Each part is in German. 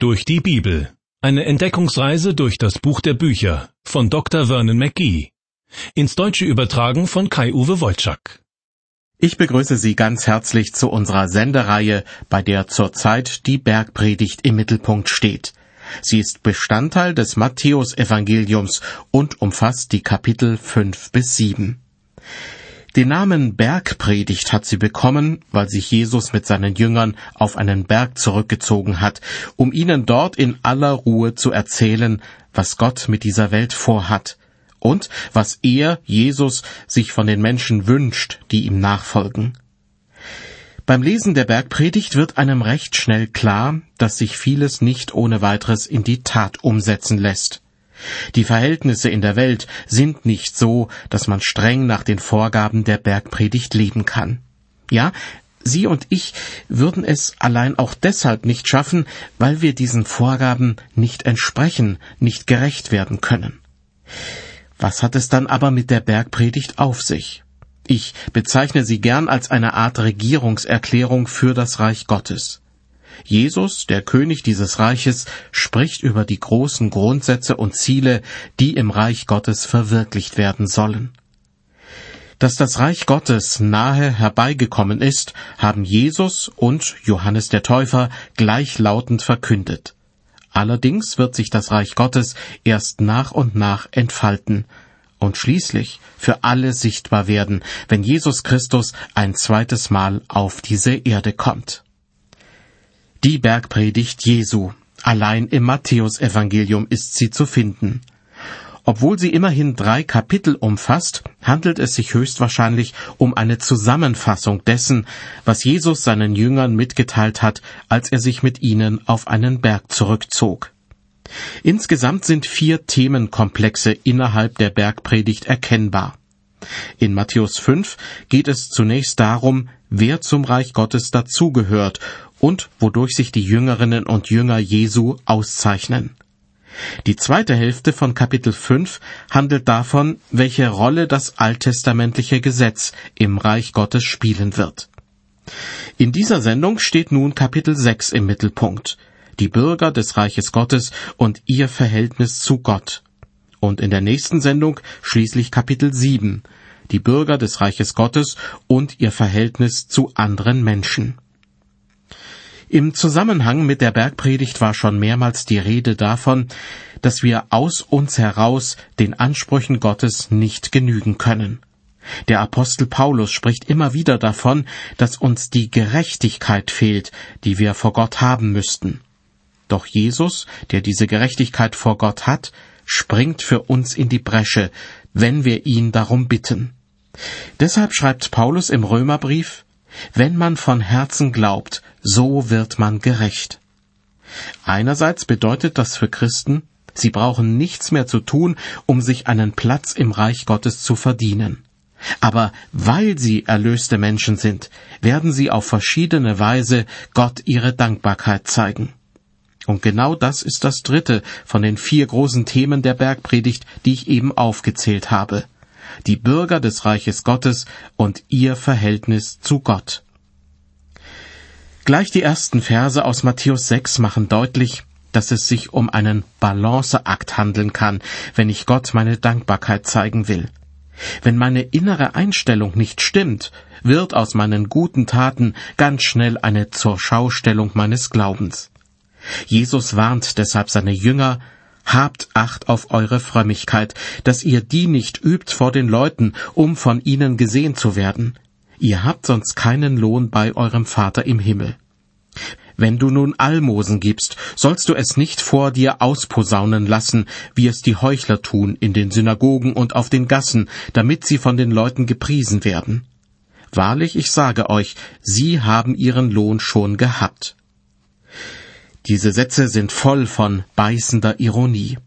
Durch die Bibel. Eine Entdeckungsreise durch das Buch der Bücher von Dr. Vernon McGee. Ins Deutsche übertragen von Kai-Uwe Wolczak. Ich begrüße Sie ganz herzlich zu unserer Sendereihe, bei der zurzeit die Bergpredigt im Mittelpunkt steht. Sie ist Bestandteil des Matthäusevangeliums und umfasst die Kapitel fünf bis sieben. Den Namen Bergpredigt hat sie bekommen, weil sich Jesus mit seinen Jüngern auf einen Berg zurückgezogen hat, um ihnen dort in aller Ruhe zu erzählen, was Gott mit dieser Welt vorhat und was er, Jesus, sich von den Menschen wünscht, die ihm nachfolgen. Beim Lesen der Bergpredigt wird einem recht schnell klar, dass sich vieles nicht ohne weiteres in die Tat umsetzen lässt. Die Verhältnisse in der Welt sind nicht so, dass man streng nach den Vorgaben der Bergpredigt leben kann. Ja, Sie und ich würden es allein auch deshalb nicht schaffen, weil wir diesen Vorgaben nicht entsprechen, nicht gerecht werden können. Was hat es dann aber mit der Bergpredigt auf sich? Ich bezeichne sie gern als eine Art Regierungserklärung für das Reich Gottes. Jesus, der König dieses Reiches, spricht über die großen Grundsätze und Ziele, die im Reich Gottes verwirklicht werden sollen. Dass das Reich Gottes nahe herbeigekommen ist, haben Jesus und Johannes der Täufer gleichlautend verkündet. Allerdings wird sich das Reich Gottes erst nach und nach entfalten und schließlich für alle sichtbar werden, wenn Jesus Christus ein zweites Mal auf diese Erde kommt. Die Bergpredigt Jesu. Allein im Matthäusevangelium ist sie zu finden. Obwohl sie immerhin drei Kapitel umfasst, handelt es sich höchstwahrscheinlich um eine Zusammenfassung dessen, was Jesus seinen Jüngern mitgeteilt hat, als er sich mit ihnen auf einen Berg zurückzog. Insgesamt sind vier Themenkomplexe innerhalb der Bergpredigt erkennbar. In Matthäus 5 geht es zunächst darum, wer zum Reich Gottes dazugehört und wodurch sich die Jüngerinnen und Jünger Jesu auszeichnen. Die zweite Hälfte von Kapitel 5 handelt davon, welche Rolle das alttestamentliche Gesetz im Reich Gottes spielen wird. In dieser Sendung steht nun Kapitel 6 im Mittelpunkt, die Bürger des Reiches Gottes und ihr Verhältnis zu Gott. Und in der nächsten Sendung schließlich Kapitel 7, die Bürger des Reiches Gottes und ihr Verhältnis zu anderen Menschen. Im Zusammenhang mit der Bergpredigt war schon mehrmals die Rede davon, dass wir aus uns heraus den Ansprüchen Gottes nicht genügen können. Der Apostel Paulus spricht immer wieder davon, dass uns die Gerechtigkeit fehlt, die wir vor Gott haben müssten. Doch Jesus, der diese Gerechtigkeit vor Gott hat, springt für uns in die Bresche, wenn wir ihn darum bitten. Deshalb schreibt Paulus im Römerbrief, wenn man von Herzen glaubt, so wird man gerecht. Einerseits bedeutet das für Christen, sie brauchen nichts mehr zu tun, um sich einen Platz im Reich Gottes zu verdienen. Aber weil sie erlöste Menschen sind, werden sie auf verschiedene Weise Gott ihre Dankbarkeit zeigen. Und genau das ist das dritte von den vier großen Themen der Bergpredigt, die ich eben aufgezählt habe die Bürger des Reiches Gottes und ihr Verhältnis zu Gott. Gleich die ersten Verse aus Matthäus 6 machen deutlich, dass es sich um einen Balanceakt handeln kann, wenn ich Gott meine Dankbarkeit zeigen will. Wenn meine innere Einstellung nicht stimmt, wird aus meinen guten Taten ganz schnell eine Zurschaustellung meines Glaubens. Jesus warnt deshalb seine Jünger, Habt Acht auf eure Frömmigkeit, dass ihr die nicht übt vor den Leuten, um von ihnen gesehen zu werden. Ihr habt sonst keinen Lohn bei eurem Vater im Himmel. Wenn du nun Almosen gibst, sollst du es nicht vor dir ausposaunen lassen, wie es die Heuchler tun in den Synagogen und auf den Gassen, damit sie von den Leuten gepriesen werden. Wahrlich, ich sage euch, sie haben ihren Lohn schon gehabt. Diese Sätze sind voll von beißender Ironie.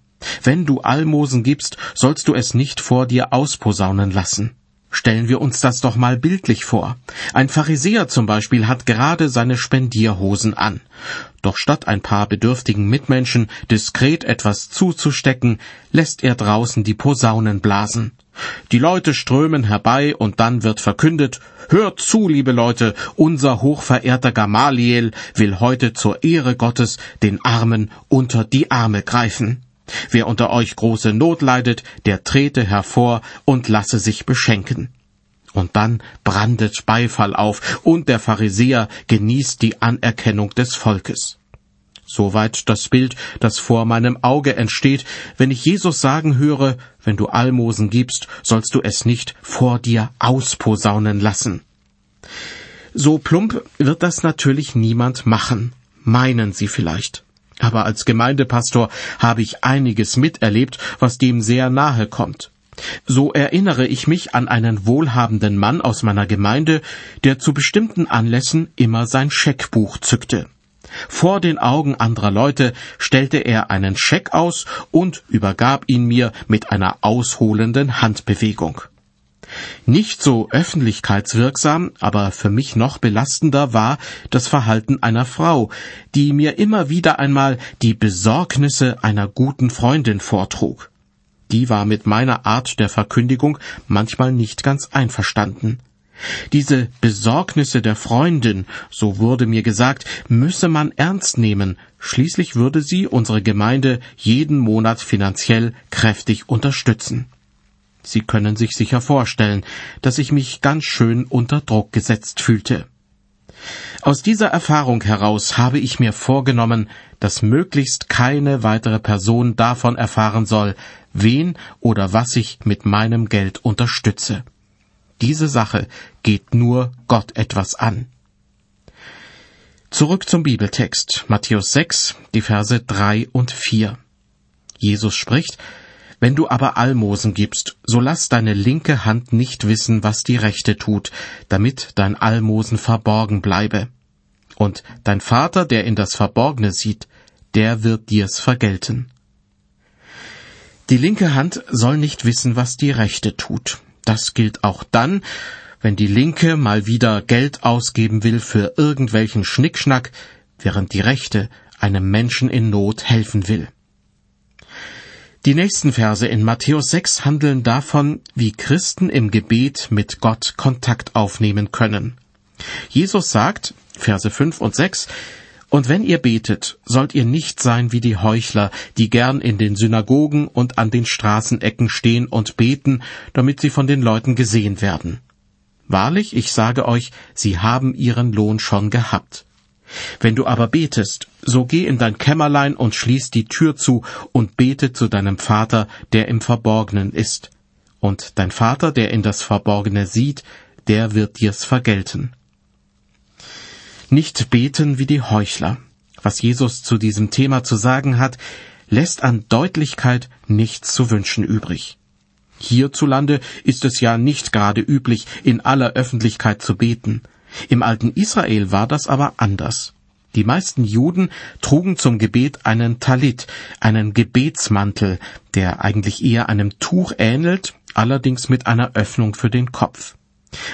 Wenn du Almosen gibst, sollst du es nicht vor dir ausposaunen lassen. Stellen wir uns das doch mal bildlich vor. Ein Pharisäer zum Beispiel hat gerade seine Spendierhosen an. Doch statt ein paar bedürftigen Mitmenschen diskret etwas zuzustecken, lässt er draußen die Posaunen blasen. Die Leute strömen herbei und dann wird verkündet, Hört zu, liebe Leute, unser hochverehrter Gamaliel will heute zur Ehre Gottes den Armen unter die Arme greifen. Wer unter euch große Not leidet, der trete hervor und lasse sich beschenken. Und dann brandet Beifall auf, und der Pharisäer genießt die Anerkennung des Volkes. Soweit das Bild, das vor meinem Auge entsteht, wenn ich Jesus sagen höre, wenn du Almosen gibst, sollst du es nicht vor dir ausposaunen lassen. So plump wird das natürlich niemand machen, meinen Sie vielleicht. Aber als Gemeindepastor habe ich einiges miterlebt, was dem sehr nahe kommt. So erinnere ich mich an einen wohlhabenden Mann aus meiner Gemeinde, der zu bestimmten Anlässen immer sein Scheckbuch zückte. Vor den Augen anderer Leute stellte er einen Scheck aus und übergab ihn mir mit einer ausholenden Handbewegung. Nicht so öffentlichkeitswirksam, aber für mich noch belastender war das Verhalten einer Frau, die mir immer wieder einmal die Besorgnisse einer guten Freundin vortrug. Die war mit meiner Art der Verkündigung manchmal nicht ganz einverstanden. Diese Besorgnisse der Freundin, so wurde mir gesagt, müsse man ernst nehmen, schließlich würde sie unsere Gemeinde jeden Monat finanziell kräftig unterstützen. Sie können sich sicher vorstellen, dass ich mich ganz schön unter Druck gesetzt fühlte. Aus dieser Erfahrung heraus habe ich mir vorgenommen, dass möglichst keine weitere Person davon erfahren soll, wen oder was ich mit meinem Geld unterstütze. Diese Sache geht nur Gott etwas an. Zurück zum Bibeltext, Matthäus 6, die Verse 3 und 4. Jesus spricht, Wenn du aber Almosen gibst, so lass deine linke Hand nicht wissen, was die rechte tut, damit dein Almosen verborgen bleibe. Und dein Vater, der in das Verborgene sieht, der wird dir's vergelten. Die linke Hand soll nicht wissen, was die rechte tut. Das gilt auch dann, wenn die Linke mal wieder Geld ausgeben will für irgendwelchen Schnickschnack, während die Rechte einem Menschen in Not helfen will. Die nächsten Verse in Matthäus 6 handeln davon, wie Christen im Gebet mit Gott Kontakt aufnehmen können. Jesus sagt, Verse 5 und 6, und wenn ihr betet, sollt ihr nicht sein wie die Heuchler, die gern in den Synagogen und an den Straßenecken stehen und beten, damit sie von den Leuten gesehen werden. Wahrlich, ich sage euch, sie haben ihren Lohn schon gehabt. Wenn du aber betest, so geh in dein Kämmerlein und schließ die Tür zu und bete zu deinem Vater, der im Verborgenen ist. Und dein Vater, der in das Verborgene sieht, der wird dir's vergelten. Nicht beten wie die Heuchler. Was Jesus zu diesem Thema zu sagen hat, lässt an Deutlichkeit nichts zu wünschen übrig. Hierzulande ist es ja nicht gerade üblich, in aller Öffentlichkeit zu beten. Im alten Israel war das aber anders. Die meisten Juden trugen zum Gebet einen Talit, einen Gebetsmantel, der eigentlich eher einem Tuch ähnelt, allerdings mit einer Öffnung für den Kopf.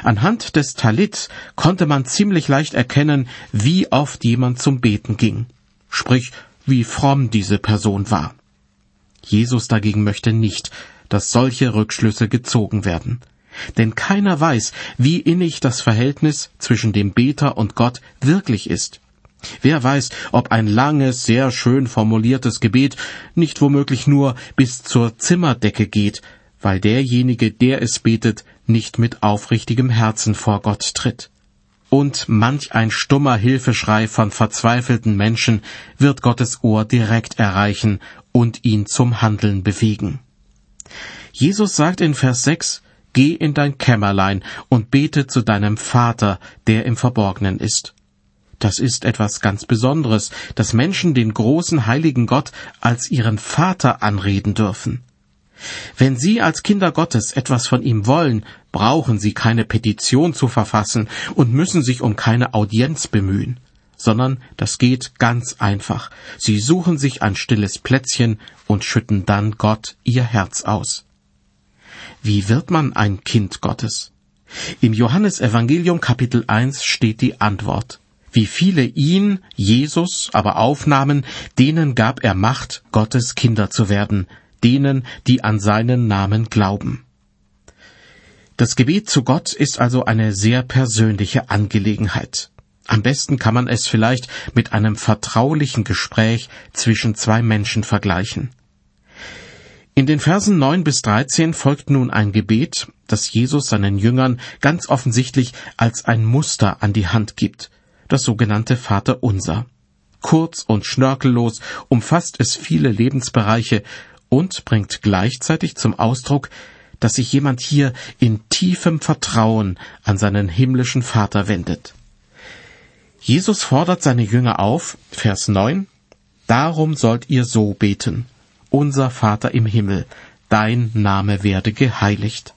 Anhand des Talits konnte man ziemlich leicht erkennen, wie oft jemand zum Beten ging, sprich, wie fromm diese Person war. Jesus dagegen möchte nicht, dass solche Rückschlüsse gezogen werden. Denn keiner weiß, wie innig das Verhältnis zwischen dem Beter und Gott wirklich ist. Wer weiß, ob ein langes, sehr schön formuliertes Gebet nicht womöglich nur bis zur Zimmerdecke geht, weil derjenige, der es betet, nicht mit aufrichtigem Herzen vor Gott tritt. Und manch ein stummer Hilfeschrei von verzweifelten Menschen wird Gottes Ohr direkt erreichen und ihn zum Handeln bewegen. Jesus sagt in Vers 6, Geh in dein Kämmerlein und bete zu deinem Vater, der im Verborgenen ist. Das ist etwas ganz Besonderes, dass Menschen den großen heiligen Gott als ihren Vater anreden dürfen. Wenn Sie als Kinder Gottes etwas von ihm wollen, brauchen Sie keine Petition zu verfassen und müssen sich um keine Audienz bemühen, sondern das geht ganz einfach. Sie suchen sich ein stilles Plätzchen und schütten dann Gott Ihr Herz aus. Wie wird man ein Kind Gottes? Im Johannesevangelium Kapitel 1 steht die Antwort. Wie viele ihn, Jesus, aber aufnahmen, denen gab er Macht, Gottes Kinder zu werden, denen, die an seinen Namen glauben. Das Gebet zu Gott ist also eine sehr persönliche Angelegenheit. Am besten kann man es vielleicht mit einem vertraulichen Gespräch zwischen zwei Menschen vergleichen. In den Versen 9 bis 13 folgt nun ein Gebet, das Jesus seinen Jüngern ganz offensichtlich als ein Muster an die Hand gibt, das sogenannte Vaterunser. Kurz und schnörkellos umfasst es viele Lebensbereiche und bringt gleichzeitig zum Ausdruck, dass sich jemand hier in tiefem Vertrauen an seinen himmlischen Vater wendet. Jesus fordert seine Jünger auf, Vers 9, Darum sollt ihr so beten, unser Vater im Himmel, dein Name werde geheiligt.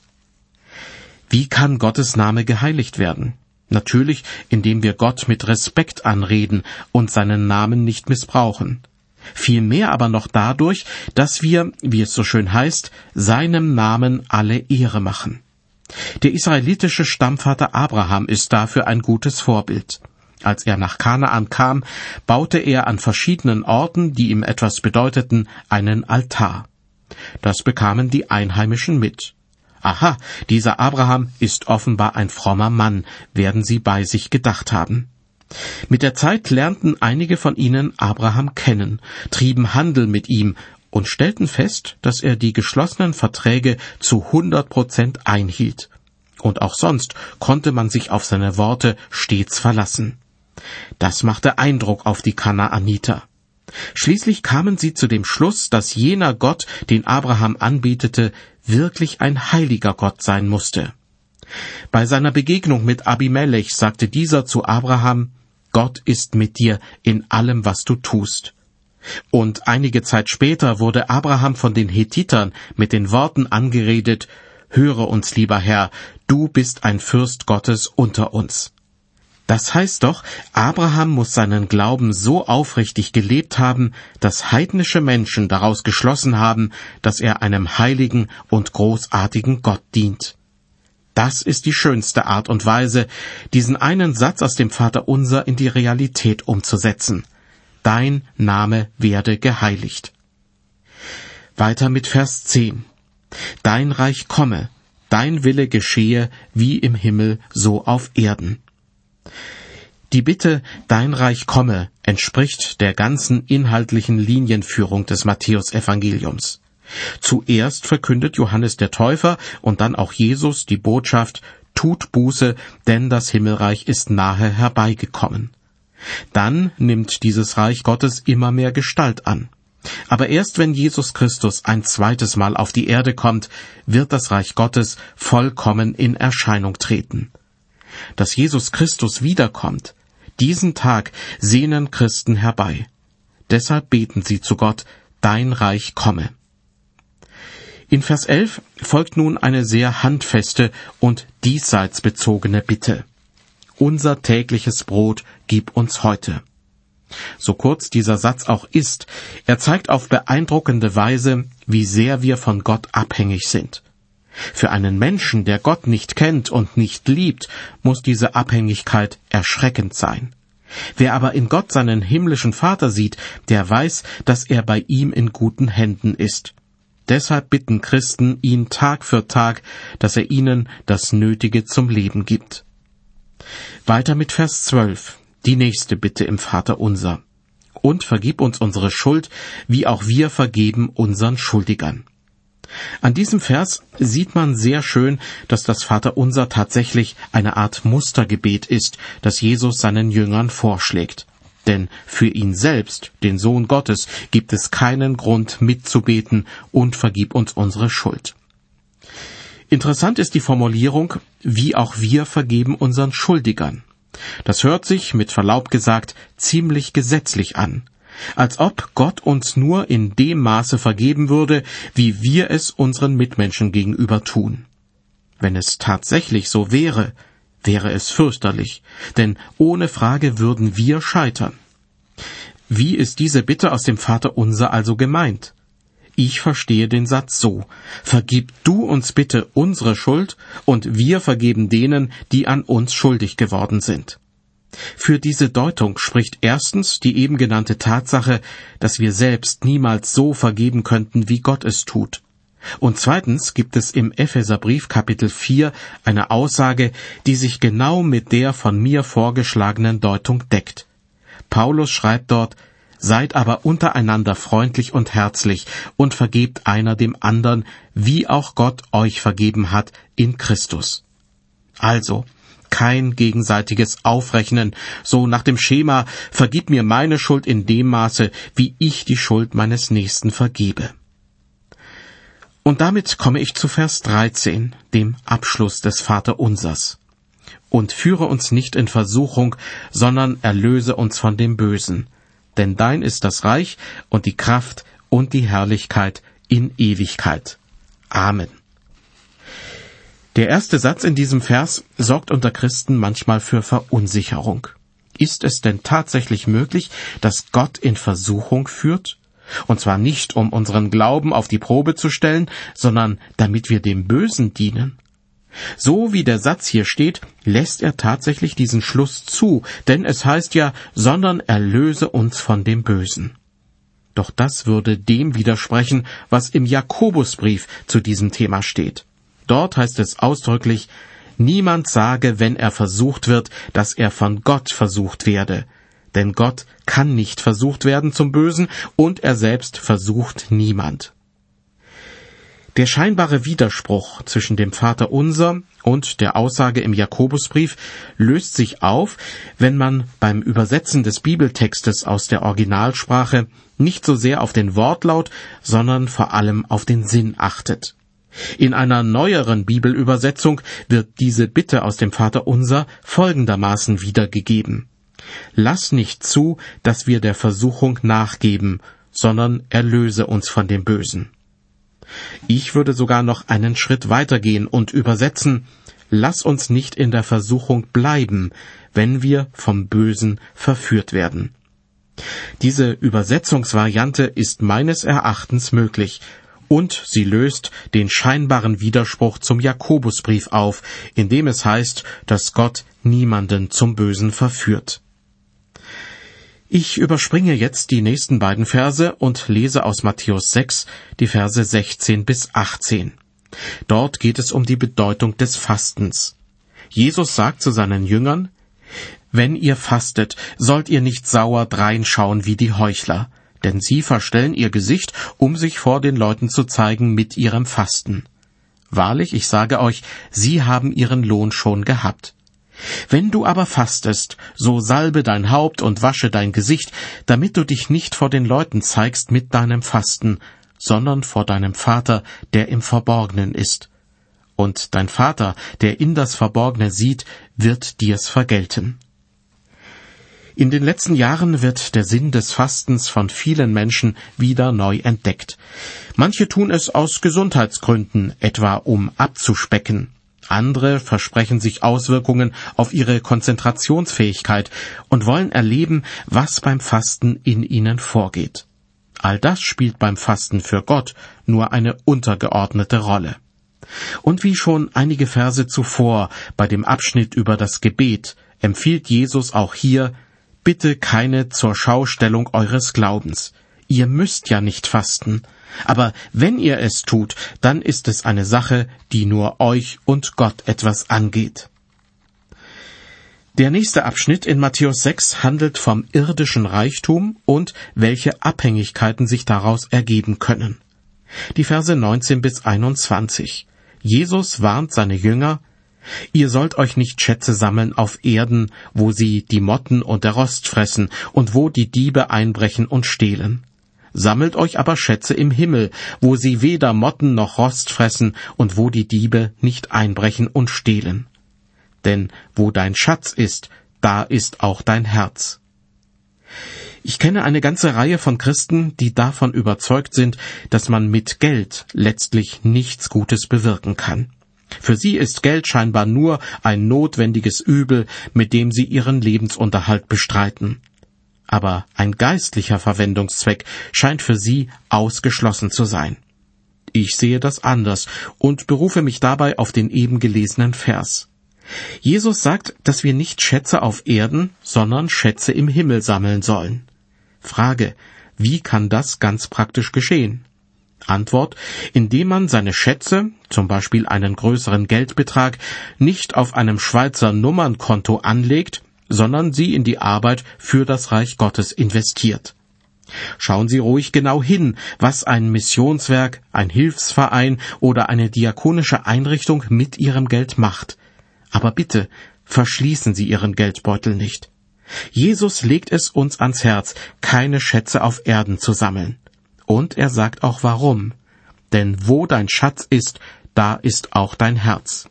Wie kann Gottes Name geheiligt werden? Natürlich, indem wir Gott mit Respekt anreden und seinen Namen nicht missbrauchen. Vielmehr aber noch dadurch, dass wir, wie es so schön heißt, seinem Namen alle Ehre machen. Der israelitische Stammvater Abraham ist dafür ein gutes Vorbild. Als er nach Kanaan kam, baute er an verschiedenen Orten, die ihm etwas bedeuteten, einen Altar. Das bekamen die Einheimischen mit. Aha, dieser Abraham ist offenbar ein frommer Mann, werden sie bei sich gedacht haben. Mit der Zeit lernten einige von ihnen Abraham kennen, trieben Handel mit ihm und stellten fest, dass er die geschlossenen Verträge zu 100 Prozent einhielt. Und auch sonst konnte man sich auf seine Worte stets verlassen. Das machte Eindruck auf die Kanaaniter. Schließlich kamen sie zu dem Schluss, dass jener Gott, den Abraham anbetete, wirklich ein heiliger Gott sein musste. Bei seiner Begegnung mit Abimelech sagte dieser zu Abraham, Gott ist mit dir in allem, was du tust. Und einige Zeit später wurde Abraham von den Hethitern mit den Worten angeredet, Höre uns, lieber Herr, du bist ein Fürst Gottes unter uns. Das heißt doch, Abraham muss seinen Glauben so aufrichtig gelebt haben, dass heidnische Menschen daraus geschlossen haben, dass er einem heiligen und großartigen Gott dient. Das ist die schönste Art und Weise, diesen einen Satz aus dem Vater Unser in die Realität umzusetzen. Dein Name werde geheiligt. Weiter mit Vers 10. Dein Reich komme, dein Wille geschehe wie im Himmel so auf Erden. Die Bitte Dein Reich komme entspricht der ganzen inhaltlichen Linienführung des Matthäusevangeliums. Zuerst verkündet Johannes der Täufer und dann auch Jesus die Botschaft Tut Buße, denn das Himmelreich ist nahe herbeigekommen. Dann nimmt dieses Reich Gottes immer mehr Gestalt an. Aber erst wenn Jesus Christus ein zweites Mal auf die Erde kommt, wird das Reich Gottes vollkommen in Erscheinung treten. Dass Jesus Christus wiederkommt, diesen Tag sehnen Christen herbei. Deshalb beten sie zu Gott, Dein Reich komme. In Vers 11 folgt nun eine sehr handfeste und diesseits bezogene Bitte. Unser tägliches Brot gib uns heute. So kurz dieser Satz auch ist, er zeigt auf beeindruckende Weise, wie sehr wir von Gott abhängig sind. Für einen Menschen, der Gott nicht kennt und nicht liebt, muss diese Abhängigkeit erschreckend sein. Wer aber in Gott seinen himmlischen Vater sieht, der weiß, dass er bei ihm in guten Händen ist. Deshalb bitten Christen ihn Tag für Tag, dass er ihnen das Nötige zum Leben gibt. Weiter mit Vers 12, die nächste Bitte im Vater unser. Und vergib uns unsere Schuld, wie auch wir vergeben unseren Schuldigern. An diesem Vers sieht man sehr schön, dass das Vaterunser tatsächlich eine Art Mustergebet ist, das Jesus seinen Jüngern vorschlägt. Denn für ihn selbst, den Sohn Gottes, gibt es keinen Grund mitzubeten und vergib uns unsere Schuld. Interessant ist die Formulierung, wie auch wir vergeben unseren Schuldigern. Das hört sich, mit Verlaub gesagt, ziemlich gesetzlich an als ob Gott uns nur in dem Maße vergeben würde, wie wir es unseren Mitmenschen gegenüber tun. Wenn es tatsächlich so wäre, wäre es fürchterlich, denn ohne Frage würden wir scheitern. Wie ist diese Bitte aus dem Vater unser also gemeint? Ich verstehe den Satz so Vergib du uns bitte unsere Schuld, und wir vergeben denen, die an uns schuldig geworden sind. Für diese Deutung spricht erstens die eben genannte Tatsache, dass wir selbst niemals so vergeben könnten, wie Gott es tut. Und zweitens gibt es im Epheserbrief Kapitel 4 eine Aussage, die sich genau mit der von mir vorgeschlagenen Deutung deckt. Paulus schreibt dort, Seid aber untereinander freundlich und herzlich und vergebt einer dem anderen, wie auch Gott euch vergeben hat in Christus. Also, kein gegenseitiges Aufrechnen, so nach dem Schema, vergib mir meine Schuld in dem Maße, wie ich die Schuld meines Nächsten vergebe. Und damit komme ich zu Vers 13, dem Abschluss des Vaterunsers. Und führe uns nicht in Versuchung, sondern erlöse uns von dem Bösen. Denn dein ist das Reich und die Kraft und die Herrlichkeit in Ewigkeit. Amen. Der erste Satz in diesem Vers sorgt unter Christen manchmal für Verunsicherung. Ist es denn tatsächlich möglich, dass Gott in Versuchung führt? Und zwar nicht, um unseren Glauben auf die Probe zu stellen, sondern damit wir dem Bösen dienen. So wie der Satz hier steht, lässt er tatsächlich diesen Schluss zu, denn es heißt ja, sondern erlöse uns von dem Bösen. Doch das würde dem widersprechen, was im Jakobusbrief zu diesem Thema steht. Dort heißt es ausdrücklich, niemand sage, wenn er versucht wird, dass er von Gott versucht werde, denn Gott kann nicht versucht werden zum Bösen und er selbst versucht niemand. Der scheinbare Widerspruch zwischen dem Vater unser und der Aussage im Jakobusbrief löst sich auf, wenn man beim Übersetzen des Bibeltextes aus der Originalsprache nicht so sehr auf den Wortlaut, sondern vor allem auf den Sinn achtet. In einer neueren Bibelübersetzung wird diese Bitte aus dem Vater unser folgendermaßen wiedergegeben. Lass nicht zu, dass wir der Versuchung nachgeben, sondern erlöse uns von dem Bösen. Ich würde sogar noch einen Schritt weitergehen und übersetzen, lass uns nicht in der Versuchung bleiben, wenn wir vom Bösen verführt werden. Diese Übersetzungsvariante ist meines Erachtens möglich, und sie löst den scheinbaren Widerspruch zum Jakobusbrief auf, in dem es heißt, dass Gott niemanden zum Bösen verführt. Ich überspringe jetzt die nächsten beiden Verse und lese aus Matthäus 6 die Verse 16 bis 18. Dort geht es um die Bedeutung des Fastens. Jesus sagt zu seinen Jüngern, Wenn ihr fastet, sollt ihr nicht sauer dreinschauen wie die Heuchler, denn sie verstellen ihr Gesicht, um sich vor den Leuten zu zeigen mit ihrem Fasten. Wahrlich, ich sage euch, sie haben ihren Lohn schon gehabt. Wenn du aber fastest, so salbe dein Haupt und wasche dein Gesicht, damit du dich nicht vor den Leuten zeigst mit deinem Fasten, sondern vor deinem Vater, der im Verborgenen ist. Und dein Vater, der in das Verborgene sieht, wird dir's vergelten. In den letzten Jahren wird der Sinn des Fastens von vielen Menschen wieder neu entdeckt. Manche tun es aus Gesundheitsgründen, etwa um abzuspecken. Andere versprechen sich Auswirkungen auf ihre Konzentrationsfähigkeit und wollen erleben, was beim Fasten in ihnen vorgeht. All das spielt beim Fasten für Gott nur eine untergeordnete Rolle. Und wie schon einige Verse zuvor bei dem Abschnitt über das Gebet empfiehlt Jesus auch hier, bitte keine zur Schaustellung eures Glaubens. Ihr müsst ja nicht fasten, aber wenn ihr es tut, dann ist es eine Sache, die nur euch und Gott etwas angeht. Der nächste Abschnitt in Matthäus 6 handelt vom irdischen Reichtum und welche Abhängigkeiten sich daraus ergeben können. Die Verse 19 bis 21. Jesus warnt seine Jünger, Ihr sollt euch nicht Schätze sammeln auf Erden, wo sie die Motten und der Rost fressen und wo die Diebe einbrechen und stehlen. Sammelt euch aber Schätze im Himmel, wo sie weder Motten noch Rost fressen und wo die Diebe nicht einbrechen und stehlen. Denn wo dein Schatz ist, da ist auch dein Herz. Ich kenne eine ganze Reihe von Christen, die davon überzeugt sind, dass man mit Geld letztlich nichts Gutes bewirken kann. Für sie ist Geld scheinbar nur ein notwendiges Übel, mit dem sie ihren Lebensunterhalt bestreiten aber ein geistlicher Verwendungszweck scheint für sie ausgeschlossen zu sein. Ich sehe das anders und berufe mich dabei auf den eben gelesenen Vers. Jesus sagt, dass wir nicht Schätze auf Erden, sondern Schätze im Himmel sammeln sollen. Frage, wie kann das ganz praktisch geschehen? Antwort, indem man seine Schätze, zum Beispiel einen größeren Geldbetrag, nicht auf einem Schweizer Nummernkonto anlegt, sondern sie in die Arbeit für das Reich Gottes investiert. Schauen Sie ruhig genau hin, was ein Missionswerk, ein Hilfsverein oder eine diakonische Einrichtung mit Ihrem Geld macht. Aber bitte, verschließen Sie Ihren Geldbeutel nicht. Jesus legt es uns ans Herz, keine Schätze auf Erden zu sammeln. Und er sagt auch warum. Denn wo dein Schatz ist, da ist auch dein Herz.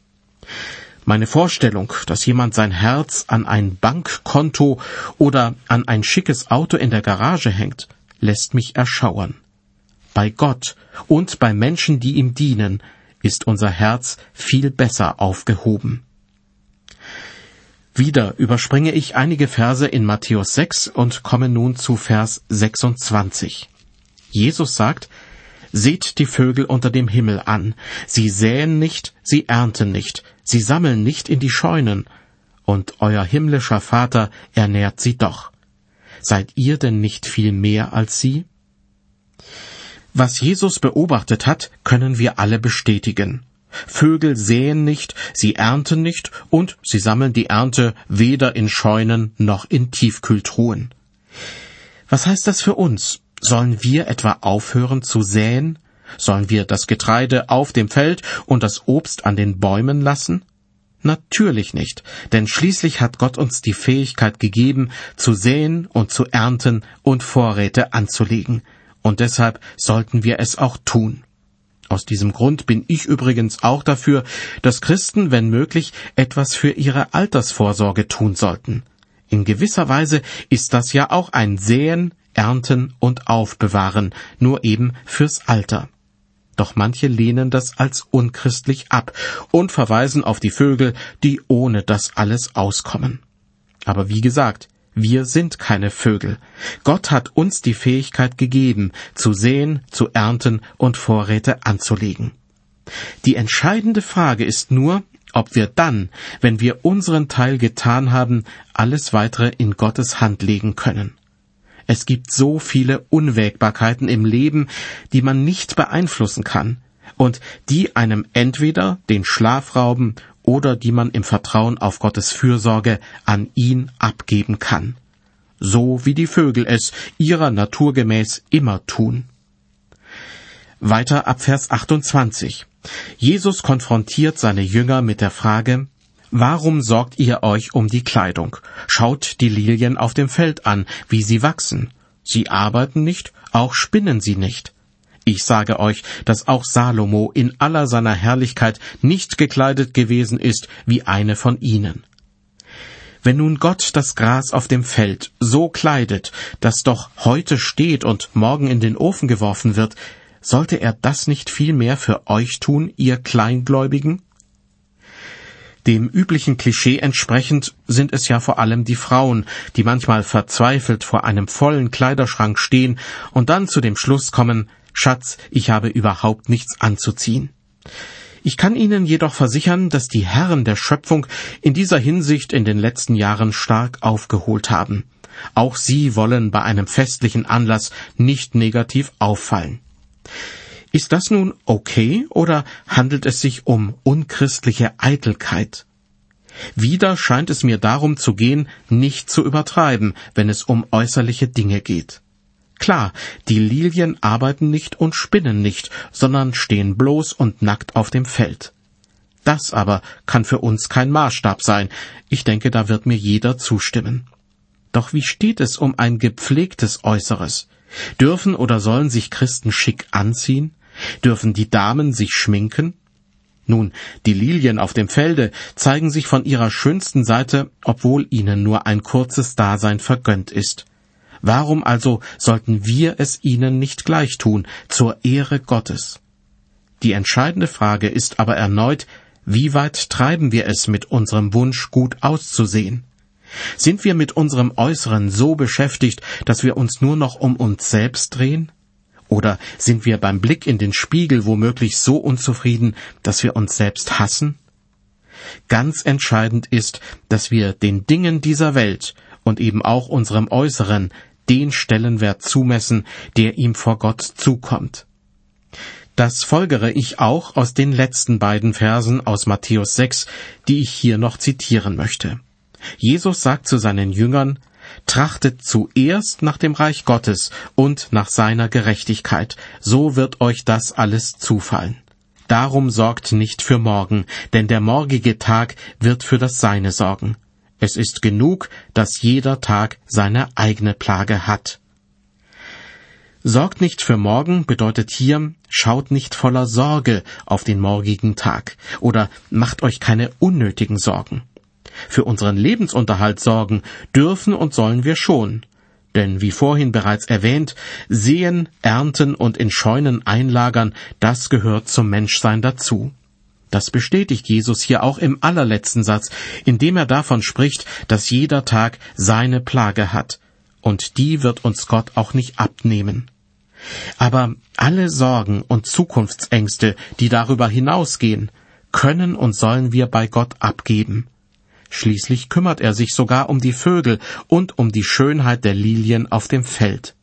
Meine Vorstellung, dass jemand sein Herz an ein Bankkonto oder an ein schickes Auto in der Garage hängt, lässt mich erschauern. Bei Gott und bei Menschen, die ihm dienen, ist unser Herz viel besser aufgehoben. Wieder überspringe ich einige Verse in Matthäus 6 und komme nun zu Vers 26. Jesus sagt, Seht die Vögel unter dem Himmel an. Sie säen nicht, sie ernten nicht, sie sammeln nicht in die Scheunen. Und euer himmlischer Vater ernährt sie doch. Seid ihr denn nicht viel mehr als sie? Was Jesus beobachtet hat, können wir alle bestätigen. Vögel säen nicht, sie ernten nicht und sie sammeln die Ernte weder in Scheunen noch in Tiefkühltruhen. Was heißt das für uns? Sollen wir etwa aufhören zu säen? Sollen wir das Getreide auf dem Feld und das Obst an den Bäumen lassen? Natürlich nicht, denn schließlich hat Gott uns die Fähigkeit gegeben, zu säen und zu ernten und Vorräte anzulegen, und deshalb sollten wir es auch tun. Aus diesem Grund bin ich übrigens auch dafür, dass Christen, wenn möglich, etwas für ihre Altersvorsorge tun sollten. In gewisser Weise ist das ja auch ein Säen, ernten und aufbewahren, nur eben fürs Alter. Doch manche lehnen das als unchristlich ab und verweisen auf die Vögel, die ohne das alles auskommen. Aber wie gesagt, wir sind keine Vögel. Gott hat uns die Fähigkeit gegeben, zu sehen, zu ernten und Vorräte anzulegen. Die entscheidende Frage ist nur, ob wir dann, wenn wir unseren Teil getan haben, alles weitere in Gottes Hand legen können. Es gibt so viele Unwägbarkeiten im Leben, die man nicht beeinflussen kann und die einem entweder den Schlaf rauben oder die man im Vertrauen auf Gottes Fürsorge an ihn abgeben kann. So wie die Vögel es ihrer Natur gemäß immer tun. Weiter ab Vers 28. Jesus konfrontiert seine Jünger mit der Frage, Warum sorgt ihr euch um die Kleidung? Schaut die Lilien auf dem Feld an, wie sie wachsen. Sie arbeiten nicht, auch spinnen sie nicht. Ich sage euch, dass auch Salomo in aller seiner Herrlichkeit nicht gekleidet gewesen ist wie eine von ihnen. Wenn nun Gott das Gras auf dem Feld so kleidet, das doch heute steht und morgen in den Ofen geworfen wird, sollte er das nicht viel mehr für euch tun, ihr Kleingläubigen? Dem üblichen Klischee entsprechend sind es ja vor allem die Frauen, die manchmal verzweifelt vor einem vollen Kleiderschrank stehen und dann zu dem Schluss kommen, Schatz, ich habe überhaupt nichts anzuziehen. Ich kann Ihnen jedoch versichern, dass die Herren der Schöpfung in dieser Hinsicht in den letzten Jahren stark aufgeholt haben. Auch sie wollen bei einem festlichen Anlass nicht negativ auffallen. Ist das nun okay oder handelt es sich um unchristliche Eitelkeit? Wieder scheint es mir darum zu gehen, nicht zu übertreiben, wenn es um äußerliche Dinge geht. Klar, die Lilien arbeiten nicht und spinnen nicht, sondern stehen bloß und nackt auf dem Feld. Das aber kann für uns kein Maßstab sein. Ich denke, da wird mir jeder zustimmen. Doch wie steht es um ein gepflegtes Äußeres? Dürfen oder sollen sich Christen schick anziehen? Dürfen die Damen sich schminken? Nun, die Lilien auf dem Felde zeigen sich von ihrer schönsten Seite, obwohl ihnen nur ein kurzes Dasein vergönnt ist. Warum also sollten wir es ihnen nicht gleich tun, zur Ehre Gottes? Die entscheidende Frage ist aber erneut, wie weit treiben wir es mit unserem Wunsch, gut auszusehen? Sind wir mit unserem Äußeren so beschäftigt, dass wir uns nur noch um uns selbst drehen? Oder sind wir beim Blick in den Spiegel womöglich so unzufrieden, dass wir uns selbst hassen? Ganz entscheidend ist, dass wir den Dingen dieser Welt und eben auch unserem Äußeren den Stellenwert zumessen, der ihm vor Gott zukommt. Das folgere ich auch aus den letzten beiden Versen aus Matthäus 6, die ich hier noch zitieren möchte. Jesus sagt zu seinen Jüngern, Trachtet zuerst nach dem Reich Gottes und nach seiner Gerechtigkeit, so wird euch das alles zufallen. Darum sorgt nicht für morgen, denn der morgige Tag wird für das Seine sorgen. Es ist genug, dass jeder Tag seine eigene Plage hat. Sorgt nicht für morgen bedeutet hier, schaut nicht voller Sorge auf den morgigen Tag oder macht euch keine unnötigen Sorgen. Für unseren Lebensunterhalt sorgen dürfen und sollen wir schon. Denn wie vorhin bereits erwähnt, sehen, ernten und in Scheunen einlagern, das gehört zum Menschsein dazu. Das bestätigt Jesus hier auch im allerletzten Satz, indem er davon spricht, dass jeder Tag seine Plage hat, und die wird uns Gott auch nicht abnehmen. Aber alle Sorgen und Zukunftsängste, die darüber hinausgehen, können und sollen wir bei Gott abgeben. Schließlich kümmert er sich sogar um die Vögel und um die Schönheit der Lilien auf dem Feld.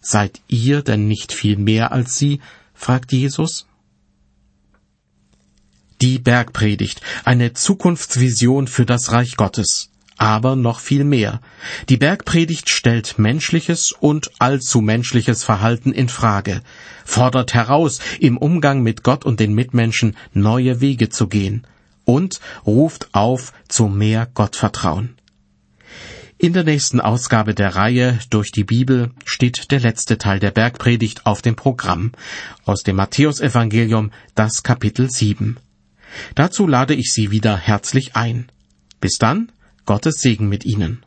Seid ihr denn nicht viel mehr als sie? fragt Jesus. Die Bergpredigt, eine Zukunftsvision für das Reich Gottes. Aber noch viel mehr. Die Bergpredigt stellt menschliches und allzu menschliches Verhalten in Frage, fordert heraus, im Umgang mit Gott und den Mitmenschen neue Wege zu gehen und ruft auf zu mehr Gottvertrauen. In der nächsten Ausgabe der Reihe durch die Bibel steht der letzte Teil der Bergpredigt auf dem Programm aus dem Matthäusevangelium, das Kapitel 7. Dazu lade ich Sie wieder herzlich ein. Bis dann, Gottes Segen mit Ihnen.